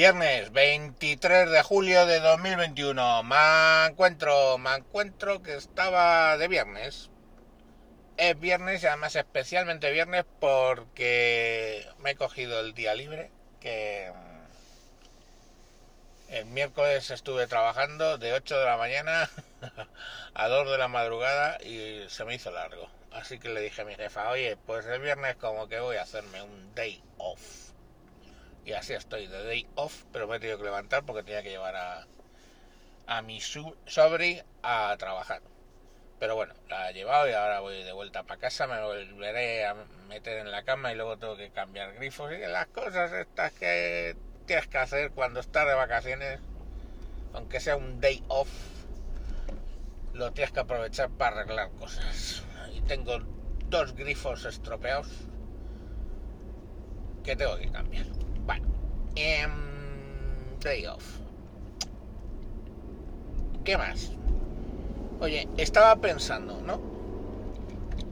Viernes 23 de julio de 2021. Me encuentro, me encuentro que estaba de viernes. Es viernes y además especialmente viernes porque me he cogido el día libre. Que mm, el miércoles estuve trabajando de 8 de la mañana a 2 de la madrugada y se me hizo largo. Así que le dije a mi jefa, oye, pues el viernes como que voy a hacerme un day off y así estoy de day off, pero me he tenido que levantar porque tenía que llevar a, a mi sobri a trabajar. Pero bueno, la he llevado y ahora voy de vuelta para casa, me volveré a meter en la cama y luego tengo que cambiar grifos y las cosas estas que tienes que hacer cuando estás de vacaciones, aunque sea un day off, lo tienes que aprovechar para arreglar cosas. Y tengo dos grifos estropeados que tengo que cambiar. Bueno, em, day off. ¿Qué más? Oye, estaba pensando, ¿no?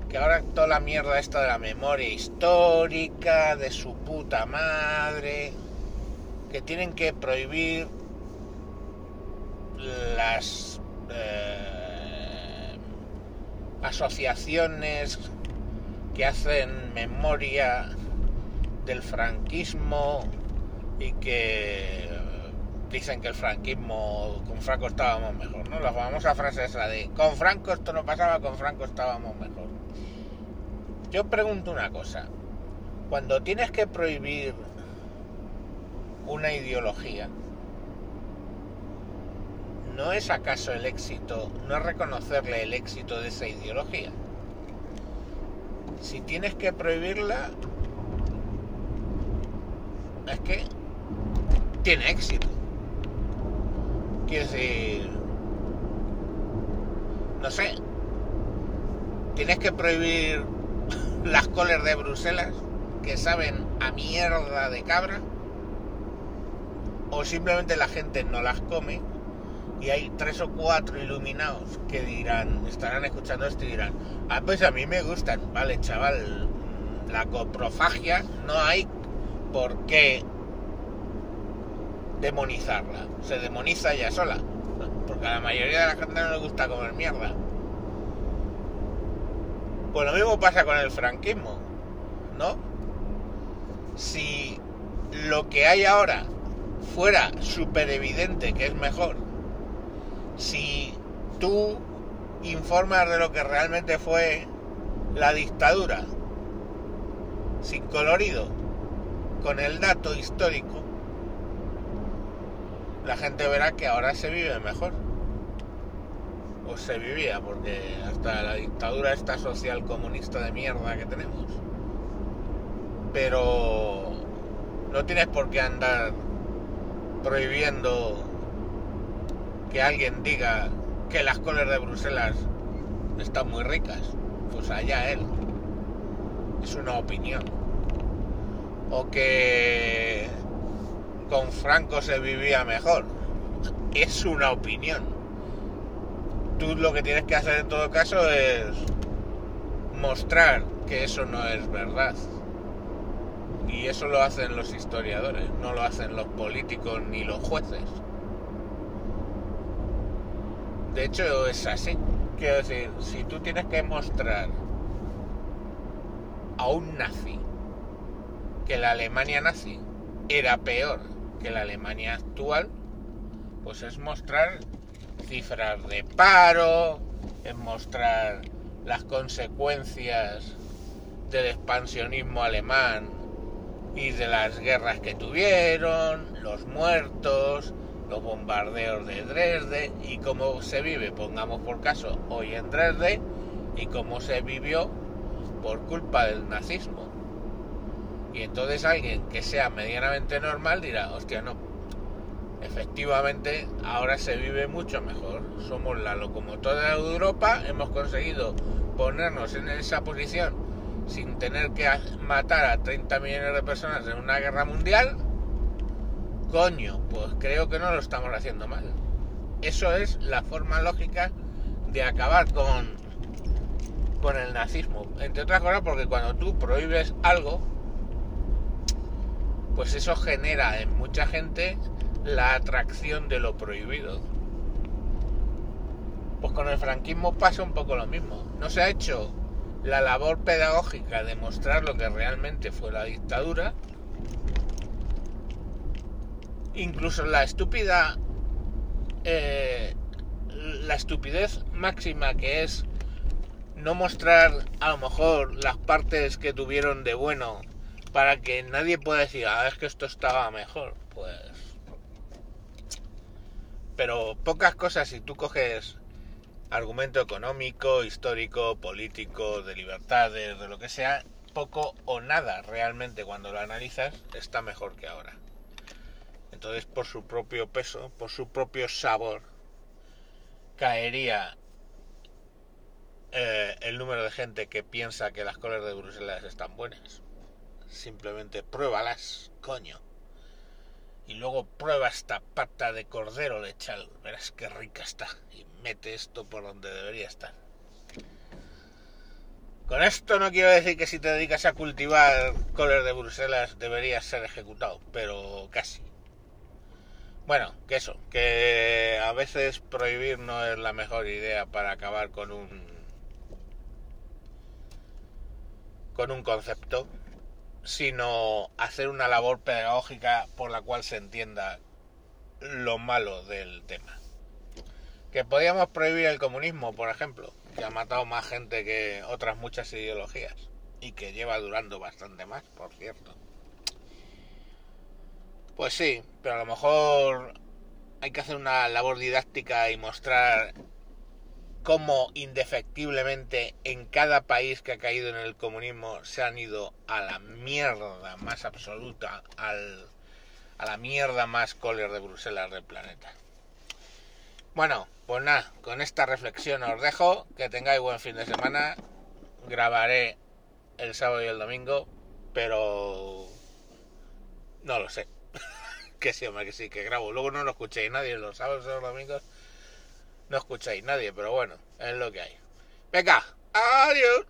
Que ahora toda la mierda esta de la memoria histórica, de su puta madre, que tienen que prohibir las eh, asociaciones que hacen memoria del franquismo y que dicen que el franquismo con Franco estábamos mejor, ¿no? La famosa frase esa de con Franco esto no pasaba, con Franco estábamos mejor. Yo pregunto una cosa, cuando tienes que prohibir una ideología, ¿no es acaso el éxito, no es reconocerle el éxito de esa ideología? Si tienes que prohibirla, es que tiene éxito. Quiero decir, no sé, tienes que prohibir las coles de Bruselas que saben a mierda de cabra o simplemente la gente no las come y hay tres o cuatro iluminados que dirán, estarán escuchando esto y dirán, ah, pues a mí me gustan, vale, chaval, la coprofagia no hay por qué demonizarla. Se demoniza ella sola. Porque a la mayoría de la gente no le gusta comer mierda. Pues lo mismo pasa con el franquismo, ¿no? Si lo que hay ahora fuera súper evidente que es mejor, si tú informas de lo que realmente fue la dictadura, sin colorido, con el dato histórico, la gente verá que ahora se vive mejor. O se vivía, porque hasta la dictadura esta social comunista de mierda que tenemos. Pero no tienes por qué andar prohibiendo que alguien diga que las coles de Bruselas están muy ricas. Pues allá él. Es una opinión. O que con Franco se vivía mejor. Es una opinión. Tú lo que tienes que hacer en todo caso es mostrar que eso no es verdad. Y eso lo hacen los historiadores, no lo hacen los políticos ni los jueces. De hecho es así. Quiero decir, si tú tienes que mostrar a un nazi que la Alemania nazi era peor que la Alemania actual, pues es mostrar cifras de paro, es mostrar las consecuencias del expansionismo alemán y de las guerras que tuvieron, los muertos, los bombardeos de Dresde y cómo se vive, pongamos por caso, hoy en Dresde y cómo se vivió por culpa del nazismo. Y entonces alguien que sea medianamente normal dirá, hostia, no, efectivamente ahora se vive mucho mejor. Somos la locomotora de Europa, hemos conseguido ponernos en esa posición sin tener que matar a 30 millones de personas en una guerra mundial. Coño, pues creo que no lo estamos haciendo mal. Eso es la forma lógica de acabar con, con el nazismo. Entre otras cosas porque cuando tú prohíbes algo, pues eso genera en mucha gente la atracción de lo prohibido. Pues con el franquismo pasa un poco lo mismo. No se ha hecho la labor pedagógica de mostrar lo que realmente fue la dictadura. Incluso la estúpida... Eh, la estupidez máxima que es no mostrar a lo mejor las partes que tuvieron de bueno para que nadie pueda decir, ah, es que esto estaba mejor. Pues... Pero pocas cosas si tú coges argumento económico, histórico, político, de libertades, de lo que sea, poco o nada realmente cuando lo analizas está mejor que ahora. Entonces por su propio peso, por su propio sabor, caería eh, el número de gente que piensa que las colas de Bruselas están buenas. Simplemente pruébalas, coño. Y luego prueba esta pata de cordero lechal. Verás qué rica está. Y mete esto por donde debería estar. Con esto no quiero decir que si te dedicas a cultivar coles de Bruselas deberías ser ejecutado, pero casi. Bueno, que eso, que a veces prohibir no es la mejor idea para acabar con un con un concepto, sino hacer una labor pedagógica por la cual se entienda lo malo del tema. Que podíamos prohibir el comunismo, por ejemplo, que ha matado más gente que otras muchas ideologías y que lleva durando bastante más, por cierto. Pues sí, pero a lo mejor hay que hacer una labor didáctica y mostrar cómo indefectiblemente en cada país que ha caído en el comunismo se han ido a la mierda más absoluta, al, a la mierda más coler de Bruselas del planeta. Bueno, pues nada, con esta reflexión os dejo, que tengáis buen fin de semana, grabaré el sábado y el domingo, pero no lo sé. que sí, hombre, que sí, que grabo. Luego no lo escuchéis nadie los sábados y los domingos no escucháis nadie, pero bueno, es lo que hay. Venga, adiós.